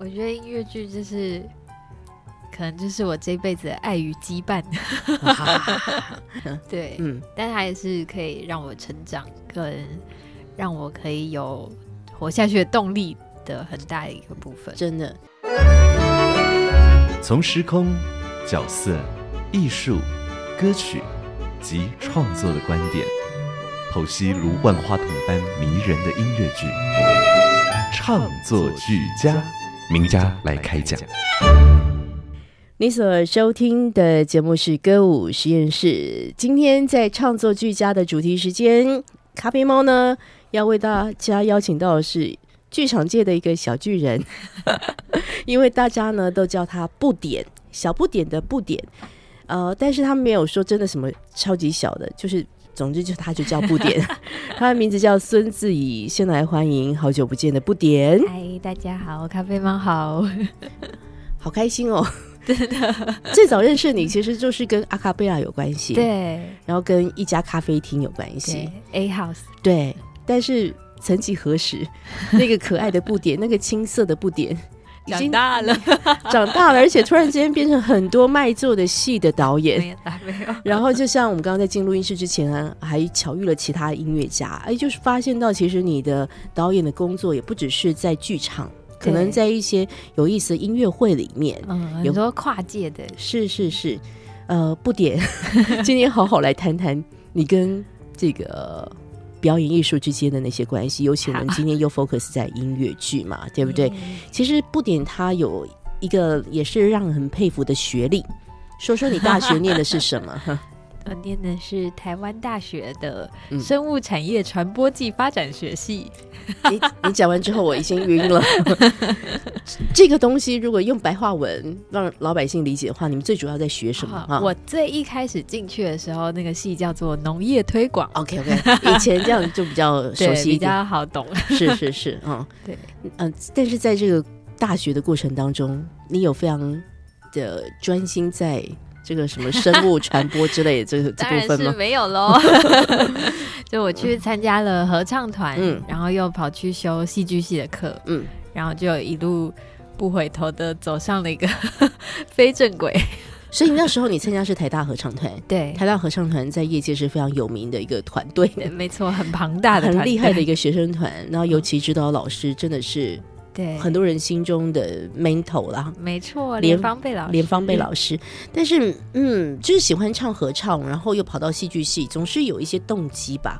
我觉得音乐剧就是，可能就是我这辈子的爱与羁绊。对，嗯，但它也是可以让我成长，跟让我可以有活下去的动力的很大的一个部分。真的，从时空、角色、艺术、歌曲及创作的观点，剖析如万花筒般迷人的音乐剧，唱作俱佳，名家来开讲。你所收听的节目是歌舞实验室。今天在创作俱佳的主题时间，咖啡猫呢要为大家邀请到的是剧场界的一个小巨人，因为大家呢都叫他不点，小不点的不点。呃，但是他没有说真的什么超级小的，就是总之就他就叫不点，他的名字叫孙自怡。先来欢迎好久不见的不点，嗨，大家好，咖啡猫好。好开心哦！真的，最早认识你其实就是跟阿卡贝拉有关系，，对然后跟一家咖啡厅有关系，，A House，对。但是曾几何时，那个可爱的不点，那个青涩的不点，已长大了，长大了，而且突然之间变成很多卖座的戏的导演。没有没有。然后就像我们刚刚在进录音室之前啊，还巧遇了其他音乐家，哎，就是发现到其实你的导演的工作也不只是在剧场，可能在一些有意思的音乐会里面，嗯，有很多跨界的，是是是，呃，不点，今天好好来谈谈你跟这个表演艺术之间的那些关系，尤其我们今天又 focus 在音乐剧嘛，对不对？嗯其实不点他有一个也是让人很佩服的学历，说说你大学念的是什么？念的是台湾大学的嗯生物产业传播暨发展学系。你你讲完之后，我已经晕了。这个东西如果用白话文让老百姓理解的话，你们最主要在学什么？啊我最一开始进去的时候，那个系叫做农业推广，OK OK，以前这样就比较熟悉，比。较好懂。是是是，嗯，对，嗯、但是在这个大学的过程当中，你有非常的专心在这个什么生物传播之类的这个 这部分吗？是没有喽。就我去参加了合唱团，嗯然后又跑去修戏剧系的课，嗯，然后就一路不回头的走上了一个 非正轨。所以那时候你参加是台大合唱团，对，台大合唱团在业界是非常有名的一个团队，对没错，很庞大的，很厉害的一个学生团，然后尤其指导老师真的是对，很多人心中的 mentor 啦。没错，连连方贝老师，连方贝老师，但是嗯，就是喜欢唱合唱，然后又跑到戏剧系，总是有一些动机吧。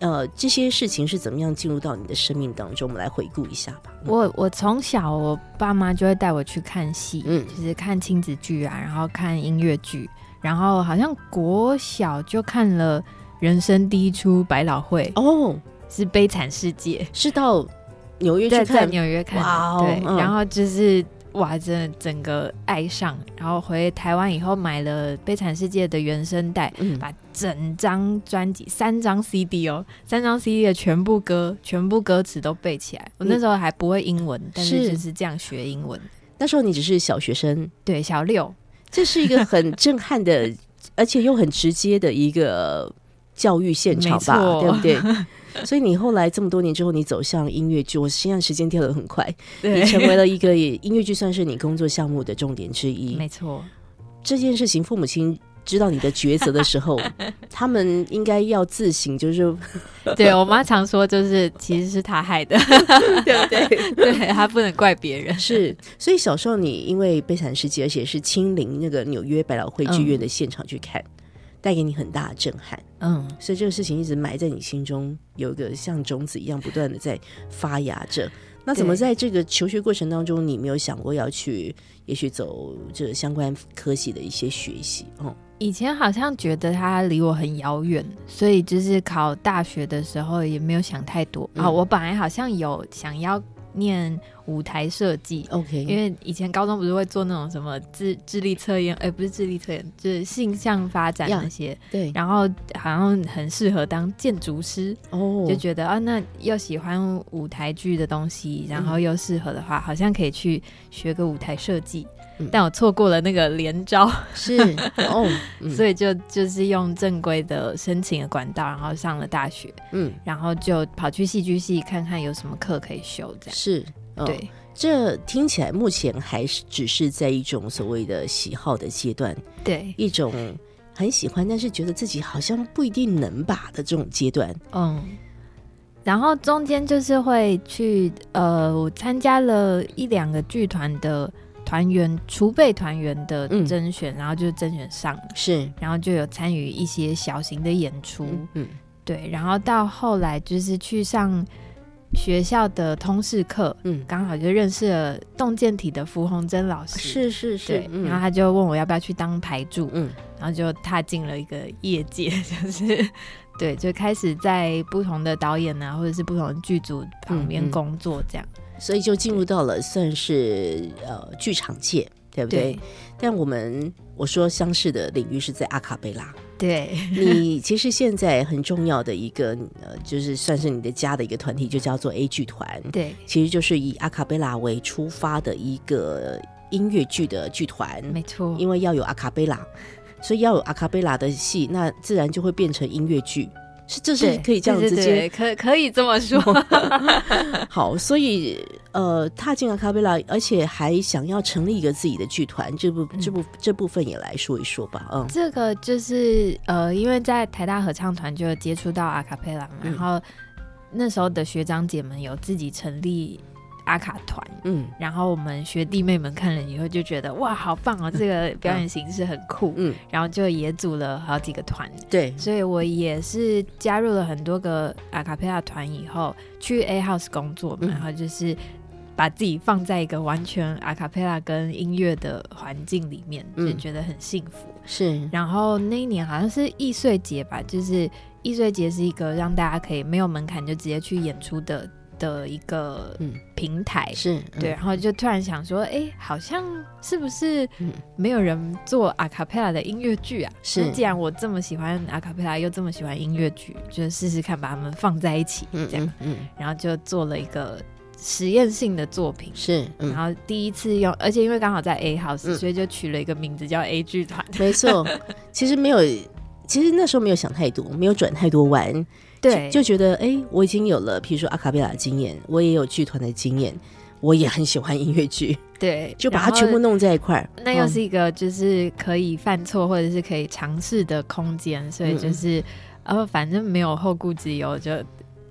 呃，这些事情是怎么样进入到你的生命当中？我们来回顾一下吧。我我从小我爸妈就会带我去看戏，嗯就是看亲子剧啊，然后看音乐剧，然后好像国小就看了人生第一出百老汇，哦，是《悲惨世界是到纽约》，在在去看，纽约看对，嗯。然后就是哇，真的整个爱上，然后回台湾以后买了《悲惨世界》的原声带，嗯，把整张专辑三张 CD 哦，三张 CD 的全部歌、全部歌词都背起来。我那时候还不会英文，但是是。就是这样学英文。那时候你只是小学生，对，小六，这是一个很震撼的，而且又很直接的一个教育现场吧，对不对？所以你后来这么多年之后，你走向音乐剧，我现在时间跳得很快，你，成为了一个音乐剧算是你工作项目的重点之一。没错，这件事情，父母亲知道你的抉择的时候，他们应该要自省，就是对我妈常说，就是其实是他害的，对不对？对他不能怪别人。是，所以小时候你因为《悲惨世界》，而且是亲临那个纽约百老汇剧院的现场去看，带给你很大的震撼。嗯，所以这个事情一直埋在你心中，有一个像种子一样不断的在发芽着。那怎么在这个求学过程当中，你没有想过要去，也许走这相关科系的一些学习？哦，以前好像觉得它离我很遥远，所以就是考大学的时候也没有想太多。啊、嗯。我本来好像有想要念舞台设计。OK，因为以前高中不是会做那种什么智智力测验，哎、不是智力测验，就是性向发展那些，对。然后好像很适合当建筑师，哦，就觉得啊，那又喜欢舞台剧的东西，然嗯。后又适合的话，好像可以去学个舞台设计。嗯但我错过了那个连招，是 哦，嗯所以就就是用正规的申请的管道，然后上了大学，嗯然后就跑去戏剧系看看有什么课可以修，这样。是。哦对这听起来目前还是只是在一种所谓的喜好的阶段，对，一种很喜欢，但是觉得自己好像不一定能吧的这种阶段。嗯。然后中间就是会去呃，我参加了一两个剧团的团员储备团员的嗯。甄选，然后就甄选上。了，是，然后就有参与一些小型的演出。嗯嗯。对，然后到后来就是去上学校的通识课，嗯，刚好就认识了动健体的符红珍老师。是是是对，，嗯。然后他就问我要不要去当排助，嗯。然后就踏进了一个业界，就是对，就开始在不同的导演啊，或者是不同的剧组旁边工作，这样。所以就进入到了算是呃剧场界，对不对？对但我们我说相似的领域是在阿卡贝拉。对，你其实现在很重要的一个呃，就是算是你的家的一个团体，就叫做 A 剧团，对，其实就是以阿卡贝拉为出发的一个音乐剧的剧团。没错，因为要有阿卡贝拉，所以要有阿卡贝拉的戏，那自然就会变成音乐剧。是，这是可以这样直接对可可以这么说。好，所以呃，踏进了卡贝拉，而且还想要成立一个自己的剧团，这部这部这部分也来说一说吧。嗯这个就是呃，因为在台大合唱团就接触到阿卡贝拉然后那时候的学长姐们有自己成立阿卡团，嗯。然后我们学弟妹们看了以后就觉得哇，好棒哦，这个表演形式很酷，嗯，然后就也组了好几个团，对，所以我也是加入了很多个阿卡贝拉团以后，去 A House 工作嘛，嗯。然后就是把自己放在一个完全阿卡贝拉跟音乐的环境里面，嗯。就觉得很幸福。是，然后那一年好像是易碎节吧，就是易碎节是一个让大家可以没有门槛就直接去演出的的一个嗯平台。是，嗯对，然后就突然想说，哎，好像是不是嗯没有人做阿卡贝拉的音乐剧啊？是既然我这么喜欢阿卡贝拉，又这么喜欢音乐剧，就试试看把它们放在一起，嗯这样，嗯嗯，然后就做了一个实验性的作品。是，嗯然。后第一次用，而且因为刚好在 A House，、嗯所以就取了一个名字叫 A 剧团。没错，其实没有，其实那时候没有想太多，没有转太多弯，对，就觉得哎、诶我已经有了，比如说阿卡贝拉的经验，我也有剧团的经验，我也很喜欢音乐剧，对，就把它全部弄在一块儿。那又嗯。是一个就是可以犯错或者是可以尝试的空间，所以嗯。就是呃，反正没有后顾之忧，就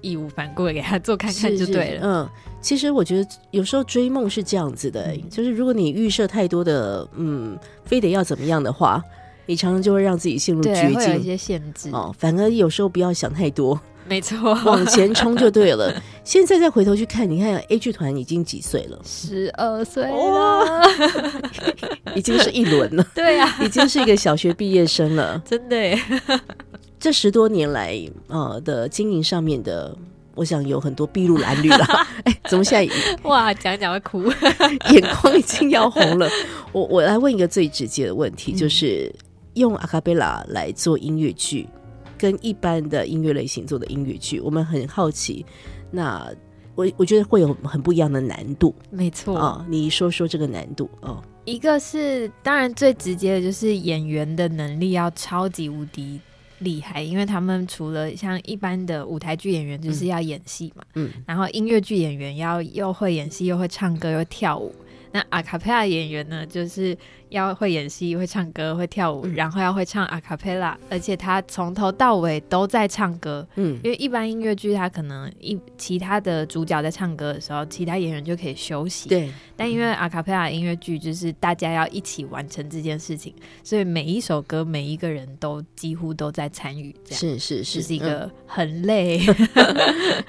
义无反顾的给他做看看就是对了。嗯，其实我觉得有时候追梦是这样子的、嗯。就是如果你预设太多的，嗯，非得要怎么样的话，你常常就会让自己陷入对，绝会有一境。些限制，哦，反而有时候不要想太多，没错，往前冲就对了。现在再回头去看，你看 A 剧团已经几岁了，十二岁哇了，已经是一轮了，对啊，已经是一个小学毕业生了。真的耶，这十多年来，呃的经营上面的，我想有很多筚路蓝缕了。哎，怎么现在哇，讲一讲会哭。眼眶已经要红了？我我来问一个最直接的问题，嗯就是用阿卡贝拉来做音乐剧，跟一般的音乐类型做的音乐剧，我们很好奇。那我我觉得会有很不一样的难度没错，啊、你说说这个难度哦。一个是当然最直接的就是演员的能力要超级无敌厉害，因为他们除了像一般的舞台剧演员就是要演戏嘛，嗯然后音乐剧演员要又会演戏又会唱歌又跳舞。那阿卡贝拉演员呢，就是要会演戏、会唱歌、会跳舞，嗯然后要会唱阿卡贝拉，而且他从头到尾都在唱歌。嗯因为一般音乐剧，他可能一其他的主角在唱歌的时候，其他演员就可以休息。对，但因为阿卡贝拉音乐剧就是大家要一起完成这件事情，所以每一首歌每一个人都几乎都在参与，这样是是是，一嗯个很累、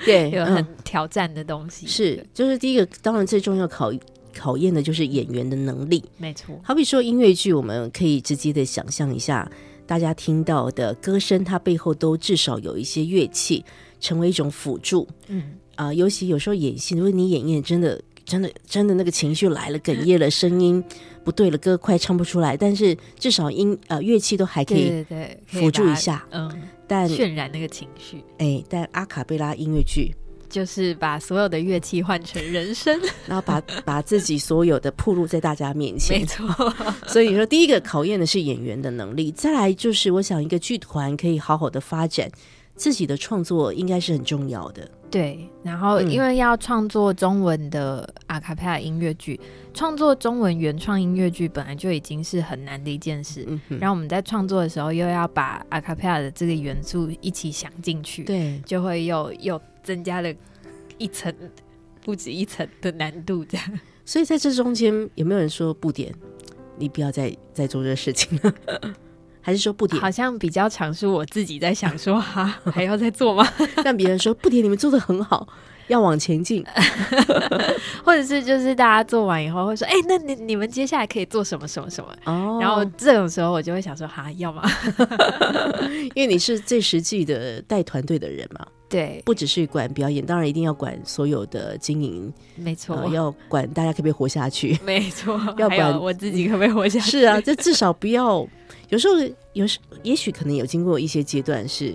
对，又嗯很挑战的东西。是，就是第一个，当然最重要考考验的就是演员的能力。没错，好比说音乐剧，我们可以直接的想象一下，大家听到的歌声，它背后都至少有一些乐器成为一种辅助。嗯，啊、尤其有时候演戏，如果你演演真的真的真的那个情绪来了，哽咽了，声音不对了，歌快唱不出来，但是至少音呃乐器都还可以对对辅助一下。嗯，但渲染那个情绪，哎，但阿卡贝拉音乐剧，就是把所有的乐器换成人声，然后把把自己所有的铺露在大家面前 没，错，所以说第一个考验的是演员的能力，再来就是我想一个剧团可以好好的发展自己的创作，应该是很重要的。对。然后嗯因为要创作中文的阿卡贝拉音乐剧，创作中文原创音乐剧本来就已经是很难的一件事。嗯，然后我们在创作的时候，又要把阿卡贝拉的这个元素一起想进去，对，就会又又增加了一层不止一层的难度，这样。所以在这中间有没有人说不点，你不要再再做这个事情了？还是说不点好像比较常是我自己在想说，哈，还要再做吗？但别人说不点，你们做的很好，要往前进？或者是就是大家做完以后会说，哎、那你你们接下来可以做什么什么什么？哦然后这种时候我就会想说，哈，要吗？因为你是最实际的带团队的人嘛，对，不只是管表演，当然一定要管所有的经营，没错，呃，要管大家可不可以活下去。没错，要不然我自己可不可以活下去？是啊，这至少不要。有时候，有时也许可能有经过一些阶段是，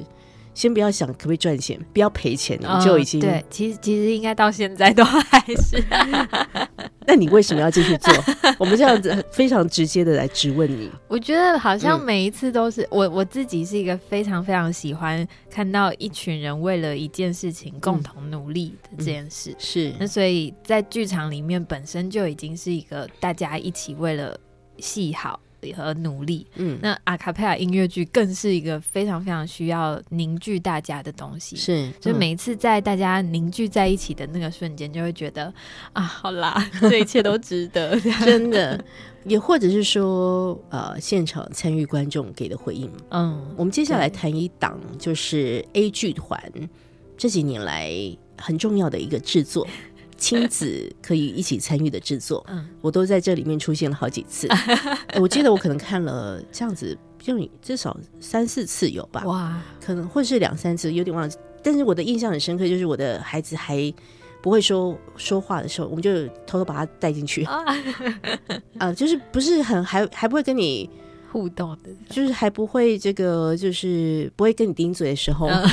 先不要想可不可以赚钱，不要赔钱，你嗯就已经。对，其实其实应该到现在都还是 那你为什么要继续做？我们这样子非常直接的来质问你。我觉得好像嗯每一次都是、我我自己是一个非常非常喜欢看到一群人为了一件事情共同努力的这件事。是那所以在剧场里面本身就已经是一个大家一起为了戏好和努力。嗯，那阿卡贝拉音乐剧更是一个非常非常需要凝聚大家的东西。是，嗯所以每一次在大家凝聚在一起的那个瞬间，就会觉得啊，好啦，这一切都值得。真的，也或者是说，呃，现场参与观众给的回应。嗯，我们接下来谈一档，就是 A 剧团这几年来很重要的一个制作，亲子可以一起参与的制作。嗯我都在这里面出现了好几次。呃 我记得我可能看了这样子，就至少三四次有吧，哇，可能或是两三次，有点忘记。但是我的印象很深刻，就是我的孩子还不会说说话的时候，我们就偷偷把他带进去啊，啊、就是不是很还还不会跟你，互动的，就是还不会这个，就是不会跟你顶嘴的时候，嗯。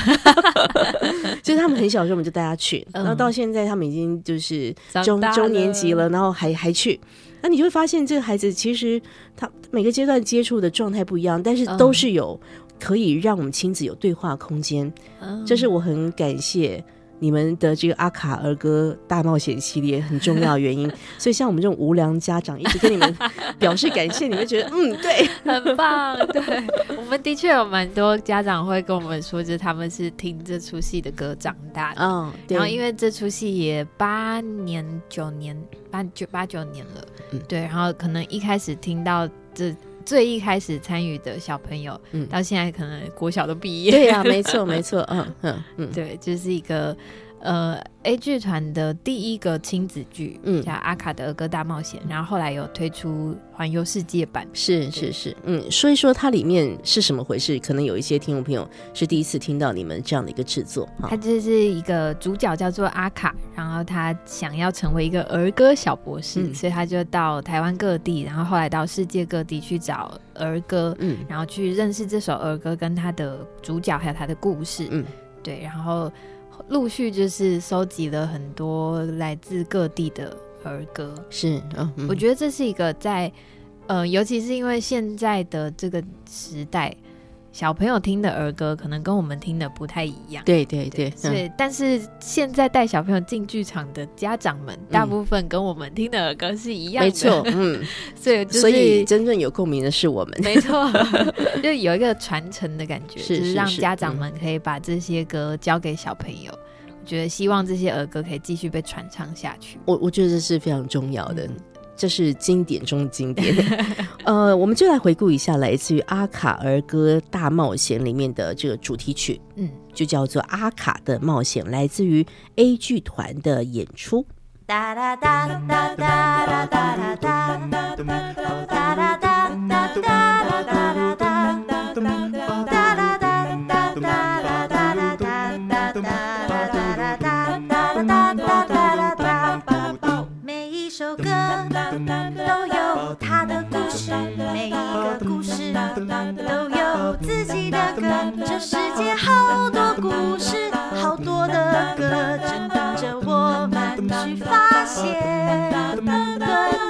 就是他们很小的时候我们就带他去，嗯。然后到现在他们已经就是中中年级了了，然后还还去。那你就会发现，这个孩子其实他每个阶段接触的状态不一样，但是都嗯。是有可以让我们亲子有对话空间。嗯。这是我很感谢你们的这个阿卡儿歌大冒险系列很重要的原因。所以像我们这种无良家长，一直跟你们表示感谢，你们觉得嗯对，很棒。对我们的确有蛮多家长会跟我们说，就是他们是听这出戏的歌长大的。嗯，对，然后，因为这出戏也八年、九年、八九八九年了，嗯对。然后可能一开始听到这最一开始参与的小朋友，嗯。到现在可能国小都毕业，对呀、没错 没错，嗯嗯嗯，对，就、是一个呃 A 剧团的第一个亲子剧，嗯。叫《阿卡的儿歌大冒险》，然后后来有推出环游世界版，是是是，嗯，说一说它里面是什么回事？可能有一些听众朋友是第一次听到你们这样的一个制作哈。他。就是一个主角叫做阿卡，然后他想要成为一个儿歌小博士，嗯。所以他就到台湾各地，然后后来到世界各地去找儿歌，嗯。然后去认识这首儿歌跟他的主角还有他的故事，嗯。对，然后陆续就是收集了很多来自各地的儿歌，是我觉得这是一个在呃，尤其是因为现在的这个时代，小朋友听的儿歌可能跟我们听的不太一样。对对对，嗯所以，但是现在带小朋友进剧场的家长们，大部分跟我们听的儿歌是一样的，没错，，嗯，所以就是所以真正有共鸣的是我们。没错，就有一个传承的感觉，是就是让家长们可以把这些歌交给小朋友。我觉得希望这些儿歌可以继续被传唱下去。我我觉得这是非常重要的，嗯这是经典中的经典。呃，我们就来回顾一下来自于《阿卡儿歌大冒险》里面的这个主题曲，嗯，就叫做《阿卡的冒险》，来自于 A 剧团的演出。哒哒哒哒哒哒哒哒哒。哒都有自己的歌。这世界好多故事，好多的歌，正等着我们去发现。滚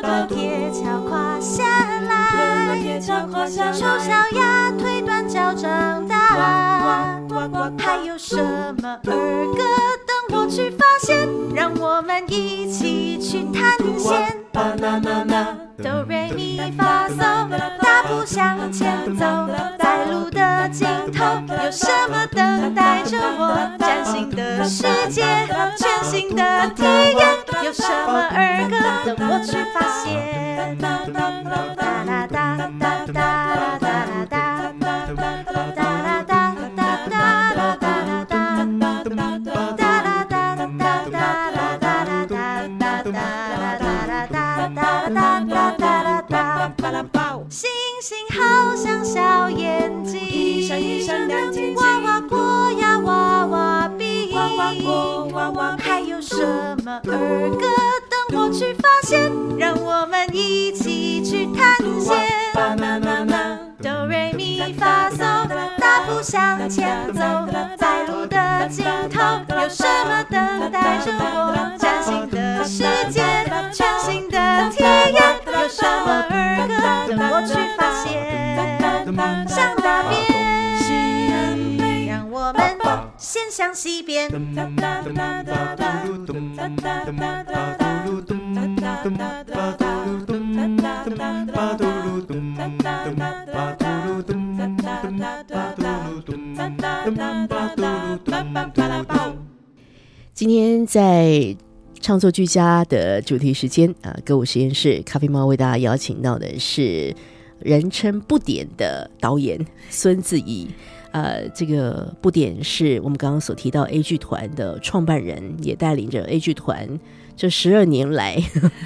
滚铁桥跨下来，丑小鸭腿短脚长大。还有什么？儿歌等我去发现？让我们一起去探险。哆瑞咪发嗦，大步向前走，在路的尽头，有什么？等待着我？崭新的世界，全新的体验，有什么？儿歌等我去发现？哒啦哒哒哒哒哒。儿歌等我去发现？让我们一起去探险。哆瑞咪发嗦，大步向前走，在路的尽头，有什么等待着我？崭新的世界，全新的体验，有什么儿歌等我去发现？像大便，让我们先向西边。今天在创作俱佳的主题时间啊，歌舞实验室咖啡猫为大家邀请到的是人称不点的导演孙自怡。呃，这个不点是我们刚刚所提到 A 剧团的创办人，也带领着 A 剧团这十二年来，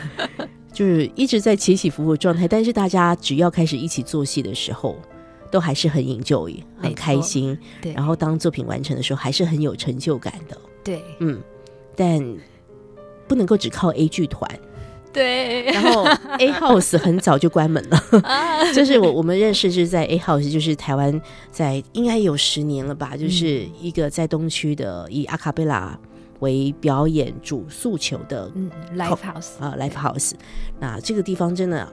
就是一直在起起伏伏的状态。但是大家只要开始一起做戏的时候，都还是很 enjoy，很开心。对，然后当作品完成的时候，还是很有成就感的。对嗯，但不能够只靠 A 剧团，对，然后 A House 很早就关门了。就是我我们认识是在 A House，就是台湾在应该有十年了吧，就是一个在东区的以阿卡贝拉为表演主诉求的嗯，Live House 啊 Live House。那这个地方真的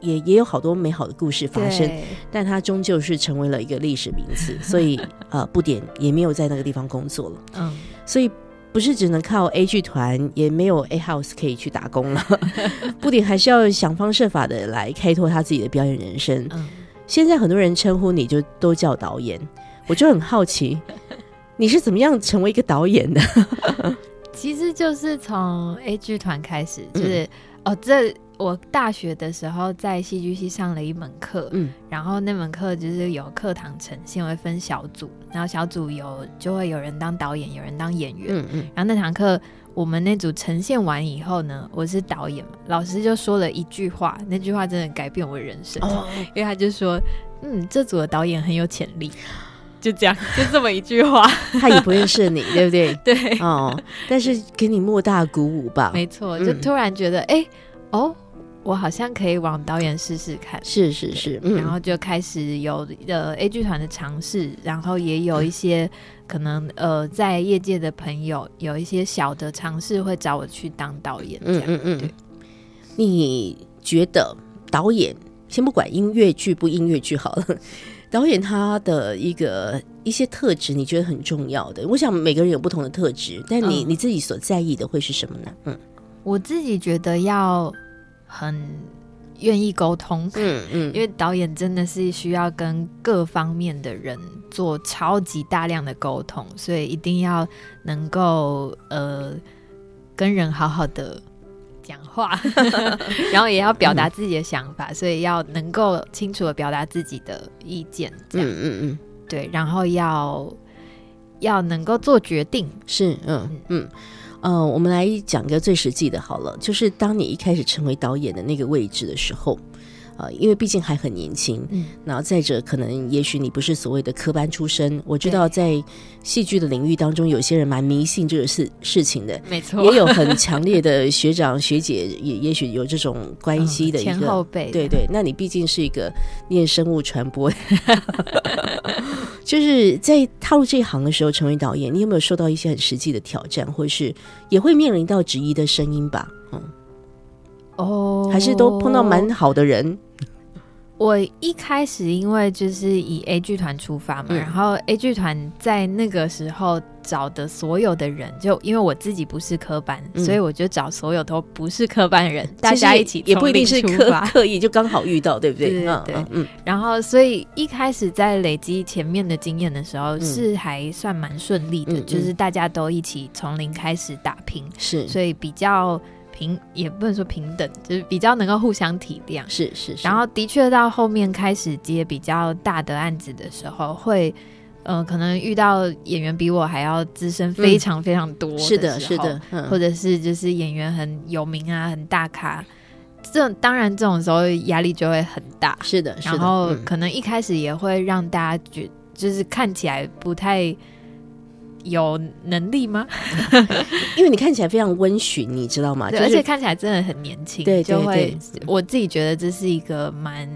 也也有好多美好的故事发生，但它终究是成为了一个历史名词，所以呃不点也没有在那个地方工作了。嗯，所以不是只能靠 A 剧团，也没有 A House 可以去打工了。布丁还是要想方设法的来开拓他自己的表演人生。嗯，现在很多人称呼你就都叫导演，我就很好奇，你是怎么样成为一个导演的？其实就是从 A 剧团开始，嗯就是、哦，这我大学的时候在戏剧系上了一门课，嗯。然后那门课就是有课堂呈现，会分小组，然后小组有就会有人当导演，有人当演员，嗯嗯。然后那堂课我们那组呈现完以后呢，我是导演嘛，老师就说了一句话，那句话真的改变我人生，哦，因为他就说，嗯，这组的导演很有潜力，就这样，就这么一句话，他也不认识你，对不对？对，哦，但是给你莫大鼓舞吧？没错，嗯。就突然觉得，哎、哦，我好像可以往导演试试看。是是是，嗯，然后就开始有呃 A 剧团的尝试，然后也有一些可能 呃在业界的朋友有一些小的尝试会找我去当导演，这样。嗯嗯嗯对，你觉得导演先不管音乐剧不音乐剧好了，导演他的一个一些特质，你觉得很重要的？我想每个人有不同的特质，但你、嗯你自己所在意的会是什么呢？嗯我自己觉得要很愿意沟通。嗯嗯，因为导演真的是需要跟各方面的人做超级大量的沟通，所以一定要能够呃跟人好好的讲话，然后也要表达自己的想法，所以要能够清楚的表达自己的意见，这样、嗯嗯嗯，对，然后要要能够做决定，是嗯。嗯。嗯，我们来讲个最实际的好了，就是当你一开始成为导演的那个位置的时候，呃，因为毕竟还很年轻，嗯，然后再者，可能也许你不是所谓的科班出身。我知道在戏剧的领域当中，有些人蛮迷信这个事事情的，没错，也有很强烈的学长学姐，也也许有这种关系的一个、嗯前后辈，对对，那你毕竟是一个念生物传播，就是在踏入这一行的时候，成为导演，你有没有受到一些很实际的挑战，或是也会面临到质疑的声音吧？嗯，哦，还是都碰到蛮好的人？我一开始因为就是以 A 剧团出发嘛，嗯。然后 A 剧团在那个时候找的所有的人，就因为我自己不是科班，嗯。所以我就找所有都不是科班人，大家一起也不一定是刻从零出发。刻意，就刚好遇到，对不对？对对嗯对。嗯嗯，然后，所以一开始在累积前面的经验的时候，嗯。是还算蛮顺利的，就是大家都一起从零开始打拼，是。所以比较平，也不能说平等，就是比较能够互相体谅。是是是，然后的确到后面开始接比较大的案子的时候，会呃可能遇到演员比我还要资深非常非常多是的，是的，嗯或者是就是演员很有名啊，很大咖。这当然这种时候压力就会很大，是的，是的然后嗯可能一开始也会让大家觉就是看起来不太有能力吗？因为你看起来非常温驯，你知道吗？对，就是而且看起来真的很年轻，对对就会我自己觉得这是一个蛮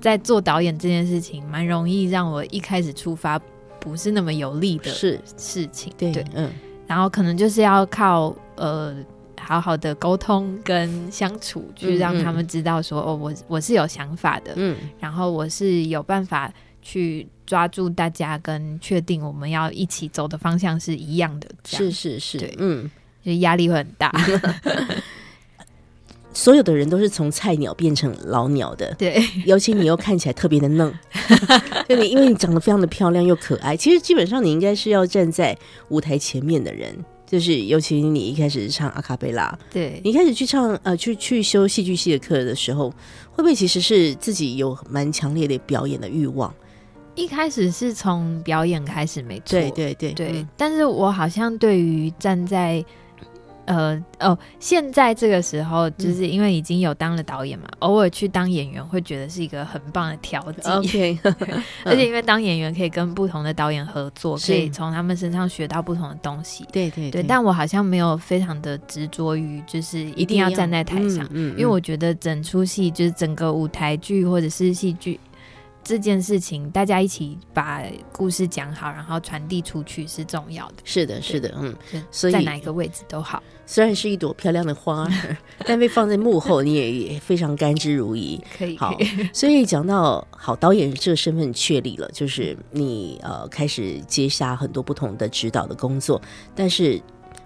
在做导演这件事情蛮容易让我一开始出发不是那么有利的事，事情，对对，嗯，然后可能就是要靠呃。好好的沟通跟相处，去让他们知道说，哦，我我是有想法的，嗯，然后我是有办法去抓住大家，跟确定我们要一起走的方向是一样的，是是是对，嗯，就压力会很大。所有的人都是从菜鸟变成老鸟的，对，尤其你又看起来特别的嫩，就你因为你长得非常的漂亮又可爱，其实基本上你应该是要站在舞台前面的人。就是，尤其你一开始是唱阿卡贝拉，对，你一开始去唱呃去去修戏剧系的课的时候，会不会其实是自己有蛮强烈的表演的欲望？一开始是从表演开始，没错，对对对对嗯。但是我好像对于站在呃哦，现在这个时候，就是因为已经有当了导演嘛，偶尔去当演员，会觉得是一个很棒的调剂。OK，而且因为当演员可以跟不同的导演合作，可以从他们身上学到不同的东西。对对。对，但我好像没有非常的执着于，就是一定要站在台上，嗯因为我觉得整出戏就是整个舞台剧或者是戏剧这件事情，大家一起把故事讲好，然后传递出去是重要的。是的，是的，嗯，所以在哪一个位置都好，虽然是一朵漂亮的花儿，但被放在幕后，你也也非常甘之如饴。可以好可以。所以讲到好导演这个身份确立了，就是你呃开始接下很多不同的指导的工作，但是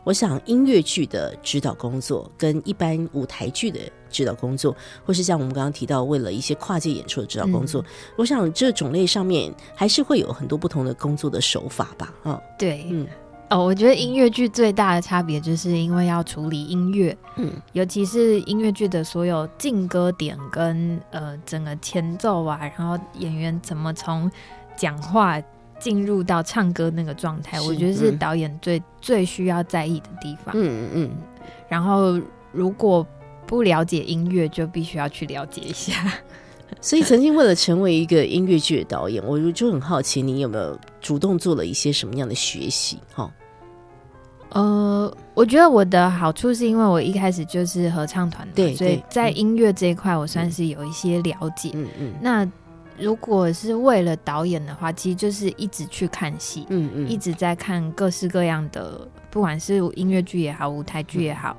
我想音乐剧的指导工作跟一般舞台剧的指导工作，或是像我们刚刚提到为了一些跨界演出的指导工作，我想这种类上面还是会有很多不同的工作的手法吧，啊、对，嗯。哦，我觉得音乐剧最大的差别就是因为要处理音乐，嗯。尤其是音乐剧的所有进歌点跟呃整个前奏啊，然后演员怎么从讲话进入到唱歌那个状态，我觉得是嗯导演最、最需要在意的地方。嗯嗯然后如果不了解音乐，就必须要去了解一下。所以曾经为了成为一个音乐剧的导演，我就很好奇你有没有主动做了一些什么样的学习？哈、呃，我觉得我的好处是因为我一开始就是合唱团的，对所以在音乐这一块我算是有一些了解。嗯嗯那如果是为了导演的话，其实就是一直去看戏，嗯嗯，一直在看各式各样的，不管是音乐剧也好，舞台剧也好，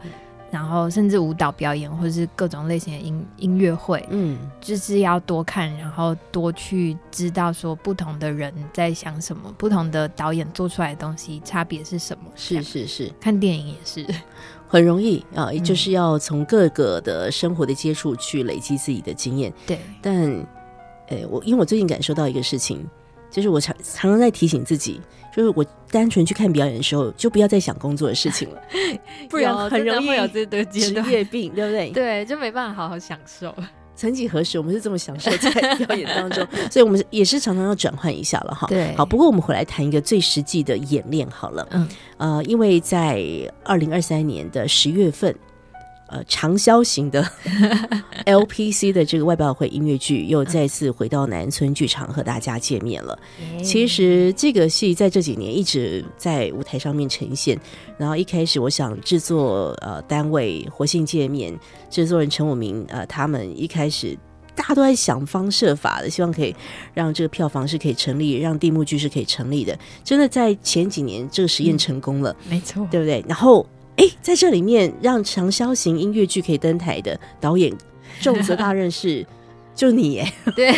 然后甚至舞蹈表演或是各种类型的音音乐会，嗯。就是要多看，然后多去知道说不同的人在想什么，不同的导演做出来的东西差别是什么。是是是，看电影也是，很容易啊，就是要从各个的生活的接触去累积自己的经验。对，但，呃，我因为我最近感受到一个事情，就是我常常常在提醒自己，就是我单纯去看表演的时候，就不要再想工作的事情了，不然很容易会有这个职，业病，对不对？对，就没办法好好享受。曾几何时，我们是这么享受在表演当中，所以我们也是常常要转换一下了哈。对好，不过我们回来谈一个最实际的演练好了。嗯，呃，因为在二零二三年的十月份，呃长销型的 LPC 的这个外表会音乐剧，又再次回到南村剧场和大家见面了。其实这个戏在这几年一直在舞台上面呈现，然后一开始我想制作呃单位活性界面制作人陈武明呃他们一开始。大家都在想方设法的，希望可以让这个票房是可以成立，让地幕剧是可以成立的。真的在前几年这个实验成功了，没错，对不对？然后，哎，在这里面让长销型音乐剧可以登台的导演，重责大任是 就你耶，对，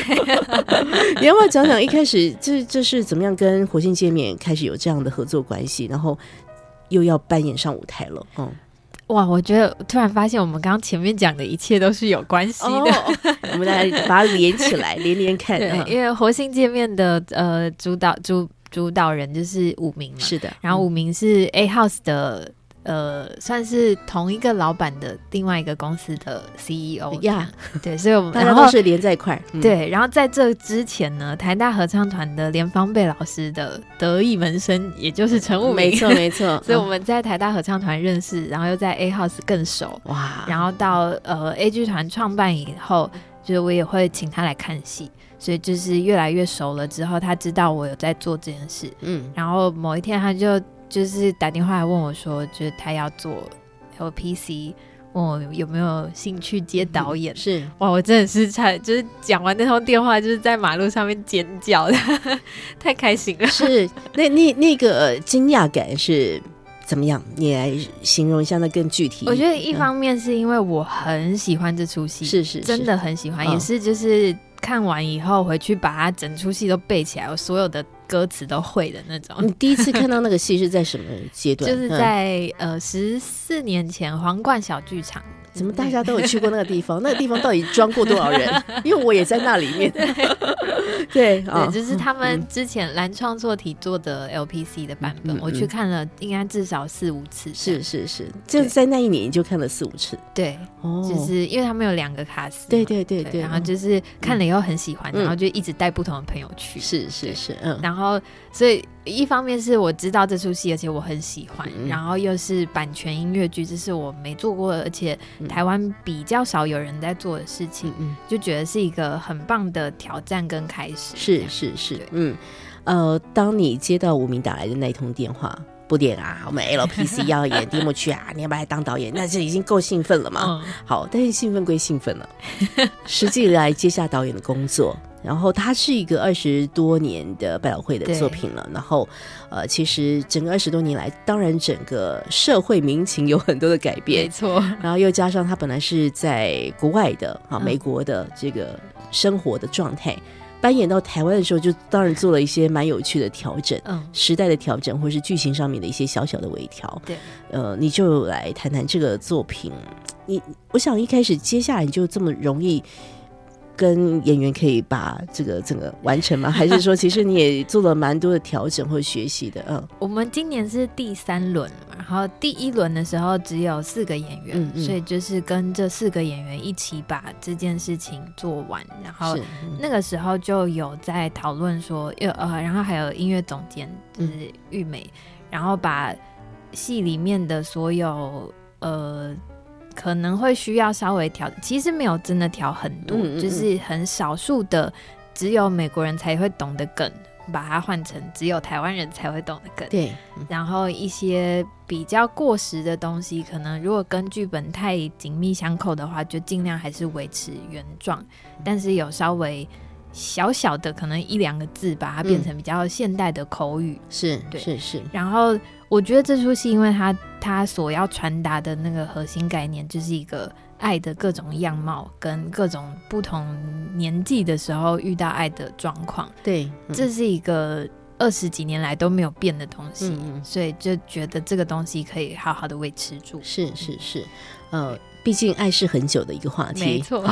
你要不要讲讲一开始这这是怎么样跟火星见面开始有这样的合作关系，然后又要扮演上舞台了？嗯，哇，我觉得突然发现我们刚刚前面讲的一切都是有关系的。哦我们来把它连起来，连连看。对，嗯因为活性界面的呃主导主主导人就是武明嘛，是的，然后武明是 A House 的呃，算是同一个老板的另外一个公司的 CEO 呀，对，所以我们 然后大家都是连在一块儿。嗯，对，然后在这之前呢，台大合唱团的连芳贝老师的得意门生，也就是陈武明，没错，没错。所以我嗯们在台大合唱团认识，然后又在 A House 更熟，哇，然后到呃 A 剧团创办以后，就是我也会请他来看戏，所以就是越来越熟了之后，他知道我有在做这件事，嗯，然后某一天他就就是打电话来问我说，就是他要做 LPC，问我有没有兴趣接导演。是哇，我真的是差，就是讲完那通电话，就是在马路上面尖叫的，太开心了。是，那那那个呃惊讶感是怎么样？你来形容一下，那更具体。我觉得一方面是因为我很喜欢这出戏，是是真的很喜欢，嗯也是就是看完以后回去把它整出戏都背起来，我所有的歌词都会的那种。你第一次看到那个戏是在什么阶段？就是嗯在、呃十四年前皇冠小剧场，怎么大家都有去过那个地方？那个地方到底装过多少人？因为我也在那里面。对 啊对，，就是他们之前蓝创作体做的 LPC 的版本，嗯嗯我去看了，应该至少四五次。是是是，就在那一年就看了四五次对，哦，就是因为他们有两个卡司嘛，对对对对，然后就是看了以后很喜欢，嗯然后就一直带不同的朋友去。是是是，嗯，然后，所以一方面是我知道这出戏，而且我很喜欢，嗯然后又是版权音乐剧，这是我没做过，而且嗯台湾比较少有人在做的事情，嗯嗯。就觉得是一个很棒的挑战跟开始。是是是，嗯，呃，当你接到吴明打来的那一通电话，不点啊，我们 LPC 要演地幕剧啊，你要不要来当导演？那就已经够兴奋了嘛？嗯，好，但是兴奋归兴奋了，实际来接下导演的工作。然后它是一个二十多年的百老汇的作品了。然后，呃，其实整个二十多年来，当然整个社会民情有很多的改变没，错，然后又加上他本来是在国外的啊，嗯美国的这个生活的状态，搬演到台湾的时候，就当然做了一些蛮有趣的调整，嗯，时代的调整，或是剧情上面的一些小小的微调。对，呃，你就来谈谈这个作品。你，我想一开始接下来你就这么容易。跟演员可以把这个整个完成吗？还是说，其实你也做了蛮多的调整或学习的？嗯，我们今年是第三轮嘛，然后第一轮的时候只有四个演员，嗯嗯所以就是跟这四个演员一起把这件事情做完，然后那个时候就有在讨论说，呃呃，然后还有音乐总监就是嗯玉美，然后把戏里面的所有呃可能会需要稍微调，其实没有真的调很多，嗯嗯嗯。就是很少数的，只有美国人才会懂的梗，把它换成只有台湾人才会懂的梗。对，嗯然后一些比较过时的东西，可能如果跟剧本太紧密相扣的话，就尽量还是维持原状，但是有稍微小小的可能一两个字，把它变成比较现代的口语。是对。是是，然后我觉得这出戏，因为它它所要传达的那个核心概念，就是一个爱的各种样貌，跟各种不同年纪的时候遇到爱的状况，对，嗯这是一个二十几年来都没有变的东西。嗯嗯所以就觉得这个东西可以好好的维持住。是是是，呃，毕竟爱是很久的一个话题，没错，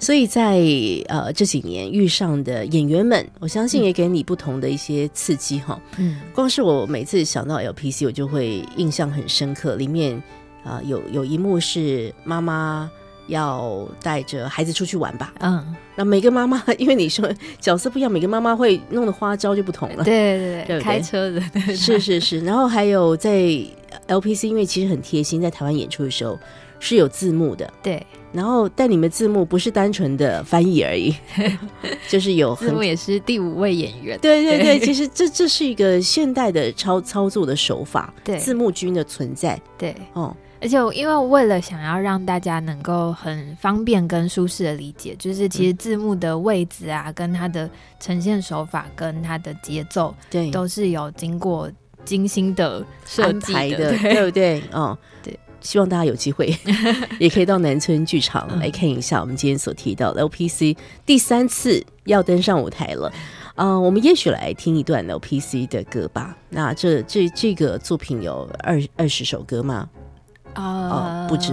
所以在呃这几年遇上的演员们，我相信也给你不同的一些刺激哈。嗯，光是我每次想到 LPC，我就会印象很深刻，里面啊、呃有有一幕是妈妈要带着孩子出去玩吧。嗯，那每个妈妈，因为你说角色不一样，每个妈妈会弄的花招就不同了。对对对开车的，对是是是，然后还有在 LPC，因为其实很贴心，在台湾演出的时候，是有字幕的，对，然后但你们字幕不是单纯的翻译而已，就是有很字幕也是第五位演员。对对对，对。其实这这是一个现代的操操作的手法，对。字幕君的存在。对，哦，而且我因为为了想要让大家能够很方便跟舒适的理解，就是其实字幕的位置啊，跟它的呈现手法跟它的节奏对，都是有经过精心的设 安计的，对。对不对？哦，对。希望大家有机会 也可以到南村剧场嗯来看一下我们今天所提到的 LPC 第三次要登上舞台了。嗯、我们也许来听一段 LPC 的歌吧。那这这这个作品有二二十首歌吗？呃哦不止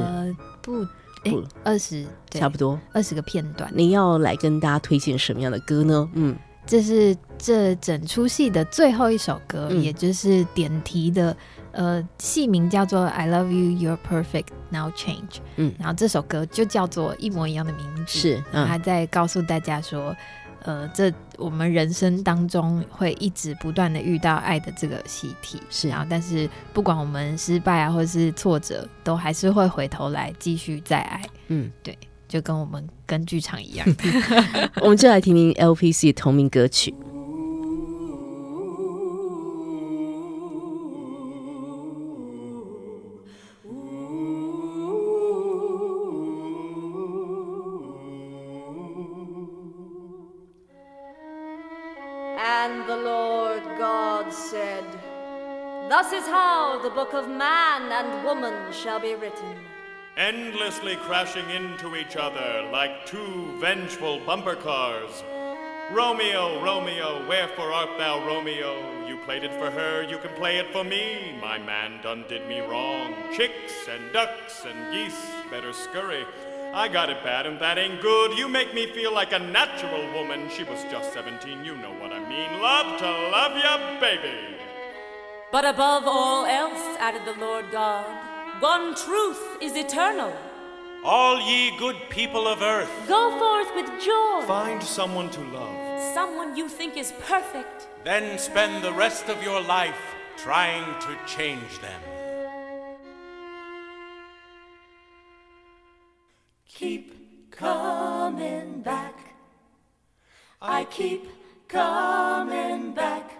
不不二十差不多。二十个片段。你要来跟大家推荐什么样的歌呢？嗯，这是这整出戏的最后一首歌，嗯也就是点题的，呃，戏名叫做《I Love You, You're Perfect, Now Change》。嗯然后这首歌就叫做一模一样的名字，是嗯他在告诉大家说，呃，这我们人生当中会一直不断的遇到爱的这个习题，是然后但是不管我们失败啊，或者是挫折，都还是会回头来继续再爱，嗯，对就跟我们跟剧场一样。我们就来听听 LPC 的同名歌曲。And the Lord God said, Thus is how the book of man and woman shall be written. endlessly crashing into each other like two vengeful bumper cars. Romeo, Romeo, wherefore art thou Romeo? You played it for her, you can play it for me. My man done did me wrong. Chicks and ducks and geese better scurry. I got it bad and that ain't good. You make me feel like a natural woman. She was just 17, you know what I mean. Love to love ya, baby. But above all else, added the Lord God, one truth is eternal. All ye good people of earth, Go forth with joy. find someone to love. Someone you think is perfect. Then spend the rest of your life trying to change them. Keep coming back. I keep coming back.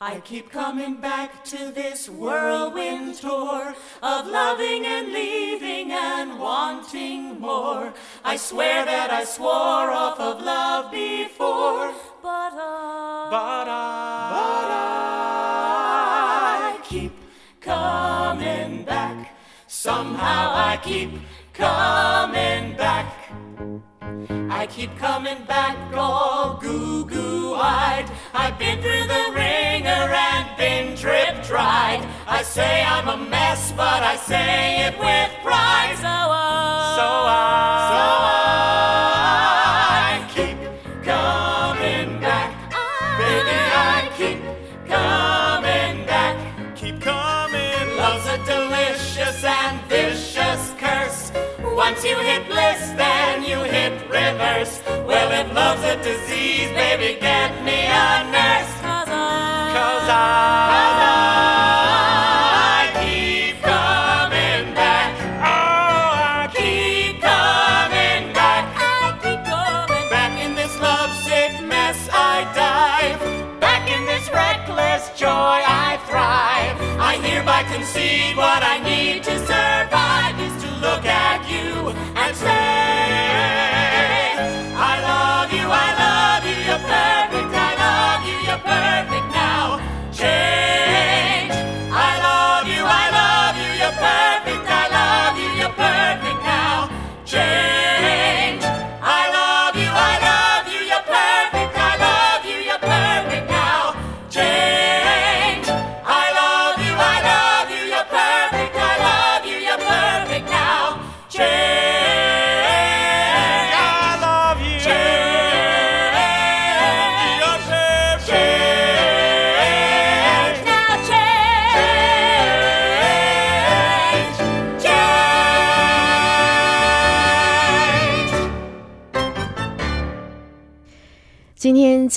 I keep coming back to this whirlwind tour of loving and leaving and wanting more. I swear that I swore off of love before, but I, But I, but I keep coming back. Somehow I keep coming back. I keep coming back all goo goo eyed. I've been through the ringer and been drip dried. I say I'm a mess, but I say it with pride. So so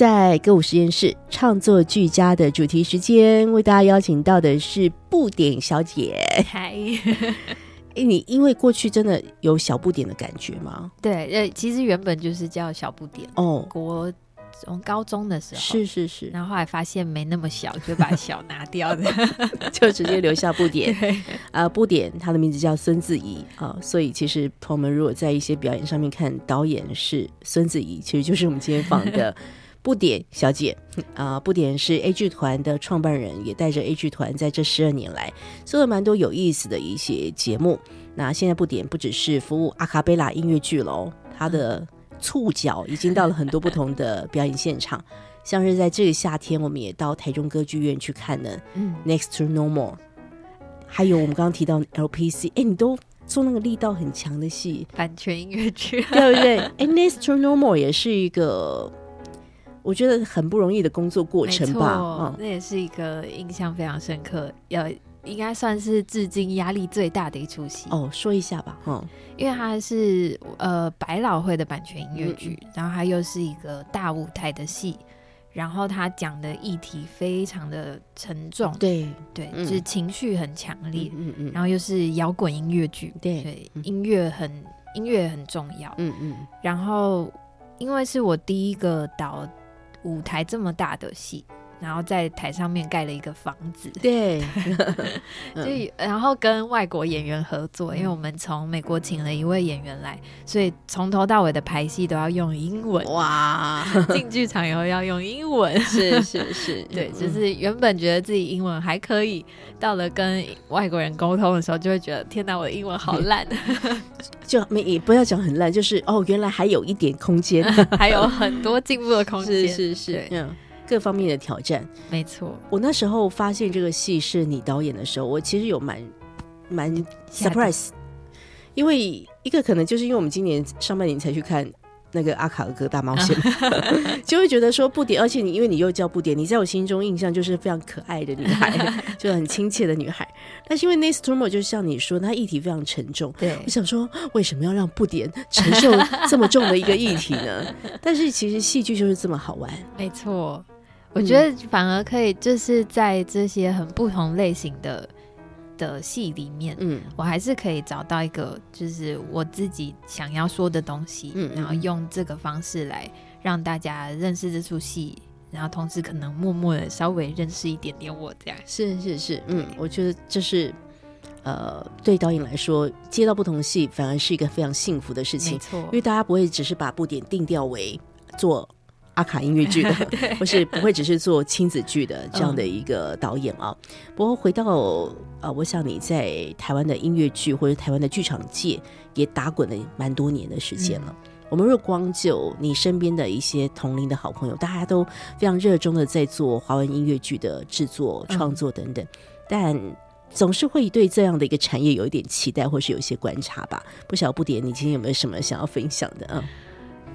在歌舞实验室创作俱佳的主题时间，为大家邀请到的是布点小姐。嗨，哎，你因为过去真的有小不点的感觉吗？对，呃，其实原本就是叫小不点，哦，国从高中的时候是是是，然后后来发现没那么小，就把小拿掉的。就直接留下布点。对，啊，不点他的名字叫孙子怡啊，所以其实朋友们如果在一些表演上面看导演是孙子怡，其实就是我们今天访的不点小姐啊。不点是 A 剧团的创办人，也带着 A 剧团在这十二年来做了蛮多有意思的一些节目。那现在不点不只是服务阿卡贝拉音乐剧喽，他的触角已经到了很多不同的表演现场，像是在这个夏天，我们也到台中歌剧院去看了嗯，Next to Normal，还有我们刚刚提到 LPC，哎，你都做那个力道很强的戏，版权音乐剧。对不对？哎，Next to Normal 也是一个我觉得很不容易的工作过程吧？那也是一个印象非常深刻，要应该算是至今压力最大的一出戏。哦，说一下吧，嗯，因为它是呃百老汇的版权音乐剧，然后它又是一个大舞台的戏，然后它讲的议题非常的沉重，对，对，嗯。就是情绪很强烈，嗯嗯。然后又是摇滚音乐剧，对对，嗯。音乐很音乐很重要，嗯嗯。然后因为是我第一个导舞台这么大的戏。然后在台上面盖了一个房子，对，就嗯然后跟外国演员合作，因为我们从美国请了一位演员来，所以从头到尾的排戏都要用英文，哇，进剧场以后要用英文。是是是，对，嗯就是原本觉得自己英文还可以，到了跟外国人沟通的时候，就会觉得天哪，我的英文好烂，就没也不要讲很烂，就是哦，原来还有一点空间，还有很多进步的空间。是是是各方面的挑战。没错，我那时候发现这个戏是你导演的时候，我其实有蛮蛮 surprise，因为一个可能就是因为我们今年上半年才去看那个阿卡尔哥大冒险，就会觉得说布点，而且你因为你又叫布点，你在我心中印象就是非常可爱的女孩，就很亲切的女孩。但是因为 Next Tomorrow 就像你说，它议题非常沉重，对我想说，为什么要让布点承受这么重的一个议题呢？但是其实戏剧就是这么好玩，没错。我觉得反而可以，就是在这些很不同类型的的戏里面，嗯。我还是可以找到一个就是我自己想要说的东西，嗯嗯然后用这个方式来让大家认识这出戏，然后同时可能默默的稍微认识一点点我这样。是是是，嗯，我觉得这是呃，对。导演来说，接到不同戏反而是一个非常幸福的事情没，错因，为大家不会只是把布点定调为做阿卡音乐剧的，或是不会只是做亲子剧的这样的一个导演啊。不过回到呃，我想你在台湾的音乐剧或者台湾的剧场界也打滚了蛮多年的时间了。我们若光就你身边的一些同龄的好朋友，大家都非常热衷的在做华文音乐剧的制作、嗯创作等等，但总是会对这样的一个产业有一点期待，或是有一些观察吧。不晓得不点，你今天有没有什么想要分享的？嗯，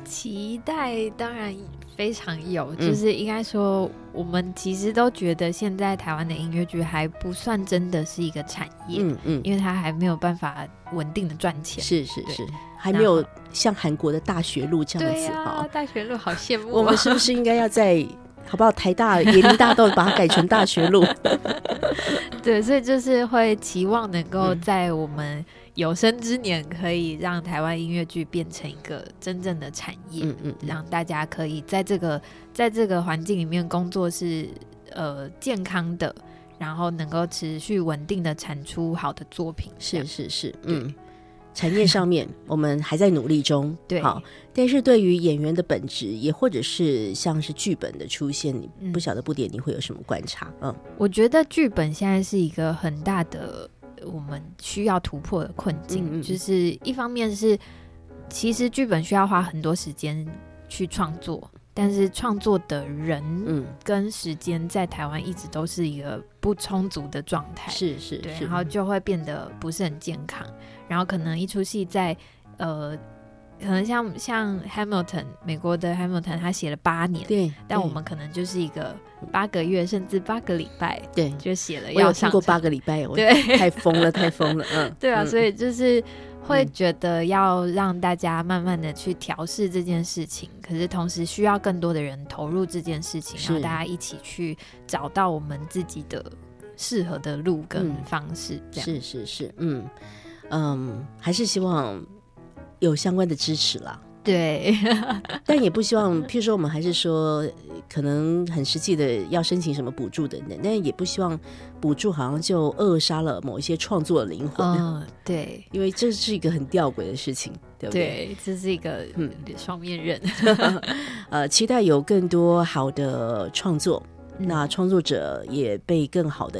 期待当然非常有，嗯就是应该说，我们其实都觉得现在台湾的音乐剧还不算真的是一个产业，嗯嗯，因为它还没有办法稳定的赚钱。是是是，还没有像韩国的大学路这样、子哈。大学路好羡慕、啊。我们是不是应该要在好不好？台大椰林大道把它改成大学路？对，所以就是会期望能够嗯在我们有生之年，可以让台湾音乐剧变成一个真正的产业，嗯嗯嗯让大家可以在这个在这个环境里面工作是呃健康的，然后能够持续稳定的产出好的作品。是是是，嗯。产业上面，我们还在努力中。对好，但是对于演员的本质，也或者是像是剧本的出现，你嗯不晓得不点你会有什么观察？嗯我觉得剧本现在是一个很大的我们需要突破的困境，嗯嗯就是一方面是其实剧本需要花很多时间去创作，但是创作的人嗯，跟时间在台湾一直都是一个不充足的状态，是是对，是，然后就会变得不是很健康，然后可能一出戏在呃。可能像像 Hamilton 美国的 Hamilton，他写了八年，对，但我们可能就是一个八个月甚至八个礼拜对，就写了要上场八个礼拜，我对。太疯了，太疯了，嗯，对啊，嗯。所以就是会嗯觉得要让大家慢慢的去调试这件事情，可是同时需要更多的人投入这件事情，然后大家一起去找到我们自己的适合的路跟嗯。方式，这样。是是是，嗯。嗯，还是希望有相关的支持啦。对，但也不希望，譬如说，我们还是说，呃可能很实际的要申请什么补助等等，但也不希望补助好像就扼杀了某一些创作的灵魂，嗯，对。因为这是一个很吊诡的事情，对不对？对，这是一个嗯双面刃。呃，期待有更多好的创作，嗯那创作者也被更好的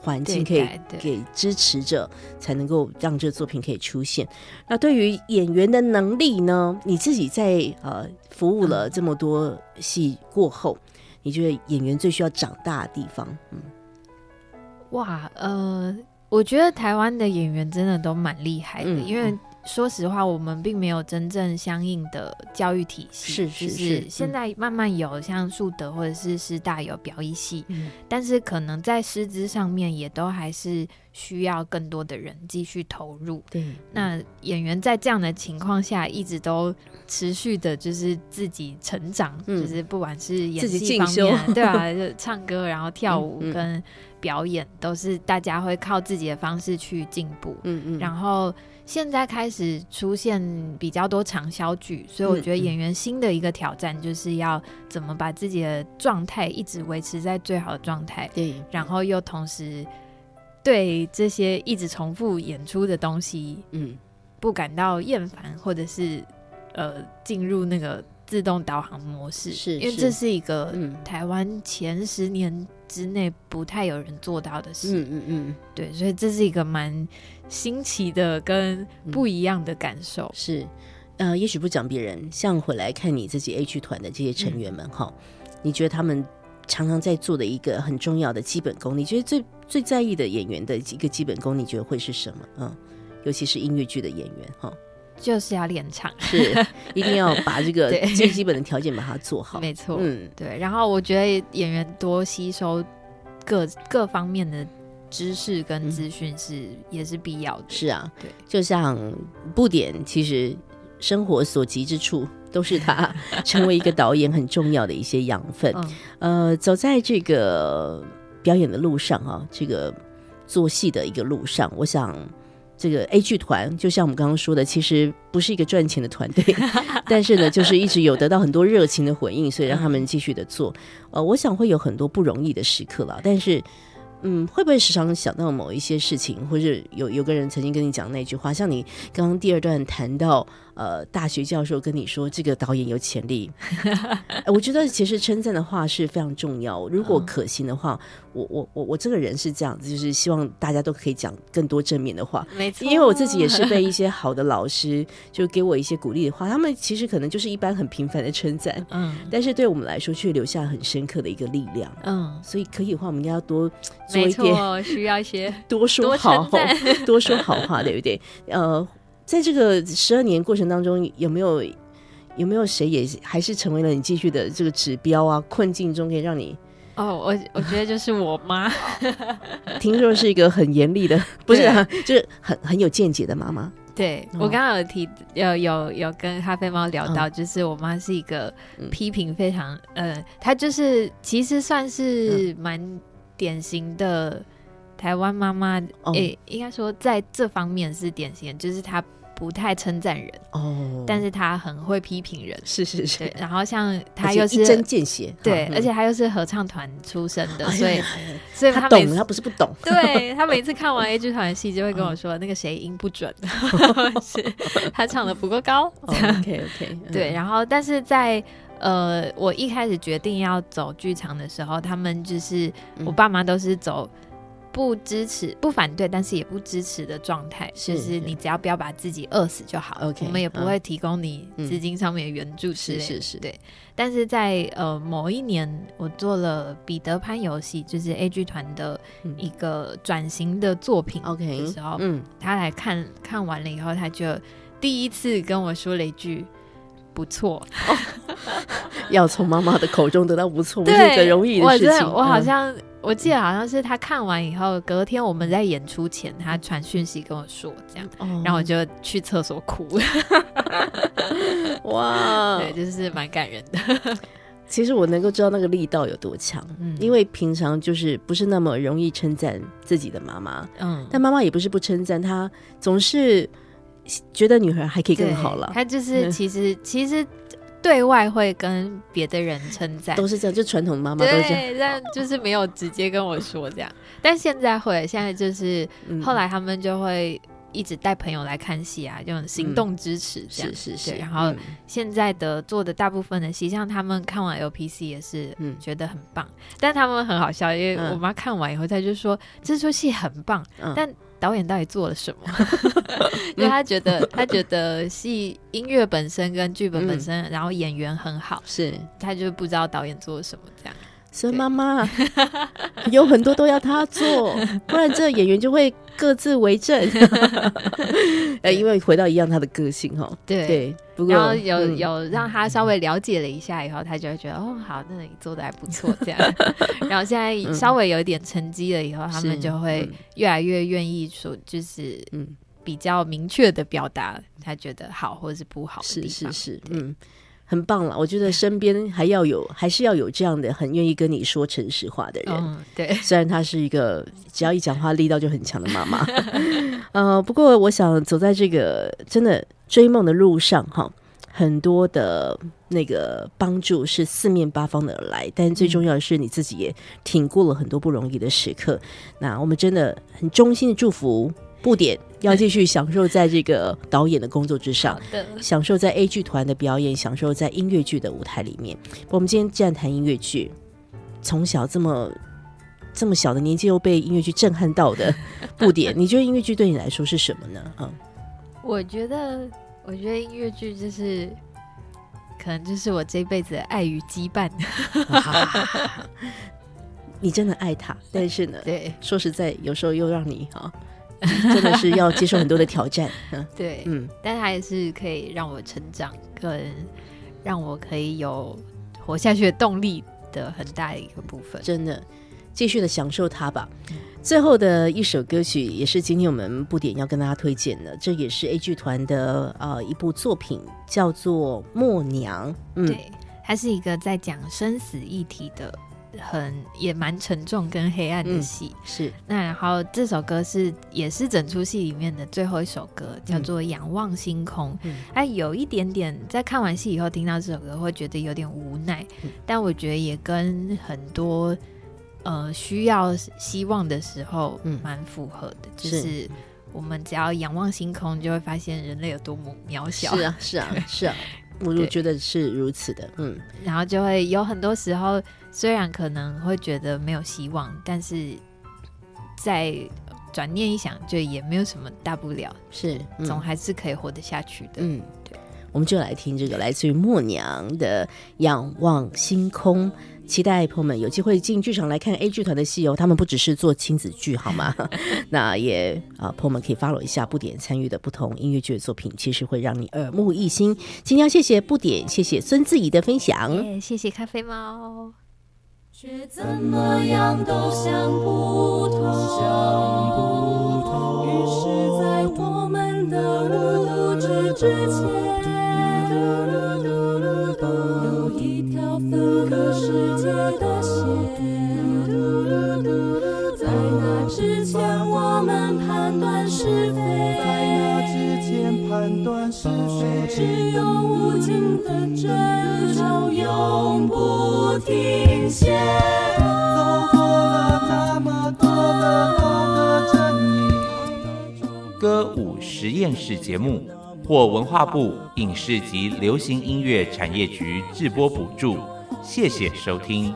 环境可以给支持者，才能够让这作品可以出现。那对于演员的能力呢？你自己在呃服务了嗯这么多戏过后，你觉得演员最需要长大的地方？嗯，哇，呃，我觉得台湾的演员真的都蛮厉害的，嗯因为说实话，我们并没有真正相应的教育体系，是是就是现嗯。在慢慢有像树德或者是师大有表演系，嗯。但是可能在师资上面也都还是需要更多的人继续投入。对，那演员在这样的情况下，一直都持续的，就是自己成长，嗯。就是不管是演自己戏方面，对啊，就唱歌，然后跳舞跟表演，都是大家会靠自己的方式去进步。嗯嗯，然后现在开始出现比较多长销剧，所以我嗯觉得演员新的一个挑战就是要怎么把自己的状态一直维持在最好的状态，对，然后又同时对这些一直重复演出的东西嗯。不感到厌烦，或者是呃进入那个自动导航模式，是是因为这是一个嗯。台湾前十年之内不太有人做到的事，嗯嗯嗯，对，所以这是一个蛮新奇的跟不一样的感受。是，呃，也许不讲别人，像回来看你自己剧团的这些成员们哈，你觉得他们常常在做的一个很重要的基本功，你觉得最最在意的演员的一个基本功，你觉得会是什么？嗯，尤其是音乐剧的演员哈，就是要练唱，是 一定要把这个最基本的条件把它做好。没错，嗯，对。然后我觉得演员多吸收各各方面的知识跟嗯资讯是、也是必要的。是啊，对，就像布点，其实生活所及之处，都是他 成为一个导演很重要的一些养分。嗯，呃，走在这个表演的路上啊，这个做戏的一个路上，我想这个 A 剧团，就像我们刚刚说的，其实不是一个赚钱的团队，但是呢，就是一直有得到很多热情的回应，所以让他们继续的做。呃，我想会有很多不容易的时刻了，但是。嗯，会不会时常想到某一些事情，或者有有个人曾经跟你讲那句话，像你刚刚第二段谈到，呃，大学教授跟你说这个导演有潜力，哎 我觉得其实称赞的话是非常重要。如果嗯可行的话，我我我我这个人是这样子，就是希望大家都可以讲更多正面的话。没错，因为我自己也是被一些好的老师就给我一些鼓励的话，他们其实可能就是一般很平凡的称赞，嗯但是对我们来说却留下很深刻的一个力量。嗯，所以可以的话，我们应该要多做没一点错，需要一些 多说好 多说好话，对不对？呃，在这个十二年过程当中，有没有有没有谁也还是成为了你继续的这个指标啊？困境中可以让你哦，我我觉得就是我妈，听说是一个很严厉的，不是、啊，就是很很有见解的妈妈。对、哦我刚刚有提有有有跟咖啡猫聊到，就是我妈是一个嗯批评非常、呃，她就是其实算嗯是蛮典型的台湾妈妈，哦。诶、应该说在这方面是典型的，就是她不太称赞人，哦，但是她很会批评人。是是是，，然后像她又是一针是见血，对，哈而且她又是合唱团出身的，所以哎所以她懂，每次他不是不懂。对 她每次看完 A 剧团的戏，就会嗯跟我说、那个谁音不准，是他唱的不够高。OK OK，对，然后但是在呃，我一开始决定要走剧场的时候，他们就是、嗯我爸妈都是走不支持、不反对，但是也不支持的状态，就是你只要不要把自己饿死就好。OK，我们也不会提供你嗯资金上面的援助之类的。是是是对。但是在呃某一年，我做了彼得潘游戏，就是 A 剧团的嗯一个转型的作品 OK 的时候，嗯，他来看看完了以后，他就第一次跟我说了一句。不错，要从妈妈的口中得到不错，不是对，一个容易的事情。嗯我好像、我记得好像是他看完以后，隔天我们在演出前，他传讯息跟我说这样，哦。然后我就去厕所哭，哇，对，就是蛮感人的。其实我能够知道那个力道有多强，嗯。因为平常就是不是那么容易称赞自己的妈妈，嗯，但妈妈也不是不称赞，她总是觉得女孩还可以更好了，他就是嗯。其实其实对外会跟别的人称赞，都是这样，就传统妈妈都是这样。对，但就是没有直接跟我说这样。但现在会，现在就是嗯。后来他们就会一直带朋友来看戏啊，这种行动支持这样。是是是，然后嗯现在的做的大部分的戏，像他们看完 LPC 也是嗯。觉得很棒，但他们很好笑，因为嗯。我妈看完以后，她就说这出戏很棒，嗯。但导演到底做了什么？因为他觉得他觉得戏音乐本身跟剧本本嗯身，然后演员很好，是，他就不知道导演做了什么这样。所以妈妈 有很多都要他做，不然这演员就会各自为政。呃，因为回到一样他的个性哈，对。对，不过然后有、嗯。有让他稍微了解了一下以后，他就会觉得哦，好，那你做的还不错这样。然后现在稍微有一点成绩了以后，他们就会嗯越来越愿意说，就是嗯。比较明确的表达他觉得好或者是不好的是地方。是是，嗯，很棒了。我觉得身边还要有，还是要有这样的很愿意跟你说诚实话的人。嗯，对，虽然她是一个只要一讲话力道就很强的妈妈，呃，不过我想走在这个真的追梦的路上哈，很多的那个帮助是四面八方的而来，但最重要的是你自己也挺过了很多不容易的时刻。那我们真的很衷心的祝福布点要继续享受在这个导演的工作之上享受在 A 剧团的表演，享受在音乐剧的舞台里面。我们今天既然谈音乐剧，从小这么这么小的年纪又被音乐剧震撼到的 布点，你觉得音乐剧对你来说是什么呢？嗯，我觉得，我觉得音乐剧就是。可能就是我这辈子的爱与羁绊，你真的爱他，但是呢，对说实在，有时候又让你哈、真的是要接受很多的挑战。嗯对，嗯，但它也是可以让我成长，跟让我可以有活下去的动力的很大的一个部分。真的继续的享受它吧。最后的一首歌曲也是今天我们布点要跟大家推荐的，这也是 A 剧团的呃一部作品，叫做《默娘》。嗯，对，它是一个在讲生死议题的，很也蛮沉重跟黑暗的嗯戏。是。那然后这首歌是也是整出戏里面的最后一首歌，叫嗯。做《仰望星空》。嗯。它有一点点在看完戏以后听到这首歌会觉得有点无奈，嗯。但我觉得也跟很多呃需要希望的时候嗯。蛮符合的，就是。是我们只要仰望星空，就会发现人类有多么渺小。是啊，是啊，是啊，我我觉得是如此的。嗯，然后就会有很多时候，虽然可能会觉得没有希望，但是在转念一想，就也没有什么大不了，是，嗯总还是可以活得下去的。嗯，对，我们就来听这个来自于默娘的《仰望星空》。期待朋友们有机会进剧场来看 A 剧团的戏哦，他们不只是做亲子剧好吗？那也啊、朋友们可以 follow 一下不点参与的不同音乐剧的作品，其实会让你耳目一新。今天要谢谢不点，谢谢孙自怡的分享。耶谢谢咖啡猫。却怎么样都想不通。于是，在我们的路之之前，有一条分割世界的线。在那之前，我们判断是非。在那之前判断是非，只有无尽的争吵，永不停歇。走过了那么多的多的争议。歌舞实验室节目获文化部影视及流行音乐产业局制播补助，谢谢收听。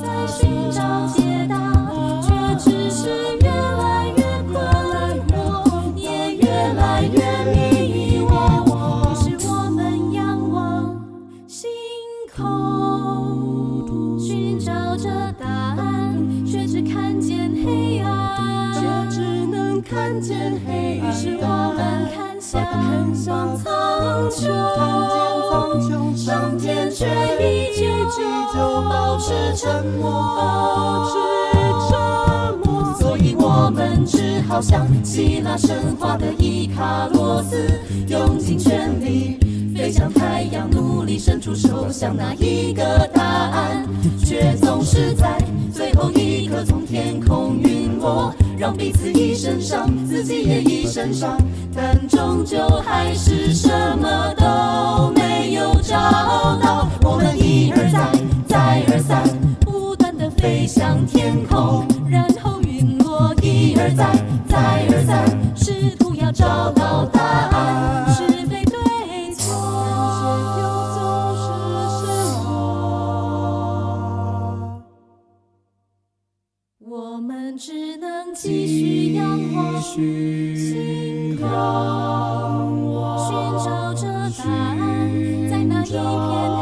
在寻找解答，看向苍穹，上天却依旧保持沉默，保持沉默。所以我们只好像希腊神话的伊卡洛斯，用尽全力飞向太阳，努力伸出手想那一个答案，却总是在最后一刻从天空陨落，让彼此一身伤，自己也一身伤，但终究还是什么都没有找到。我们一而再，再而三，不断的飞向天空，然后陨落，一而再，再而三，试图要找到答案，继续仰望星空，寻找着答案，在那一片黑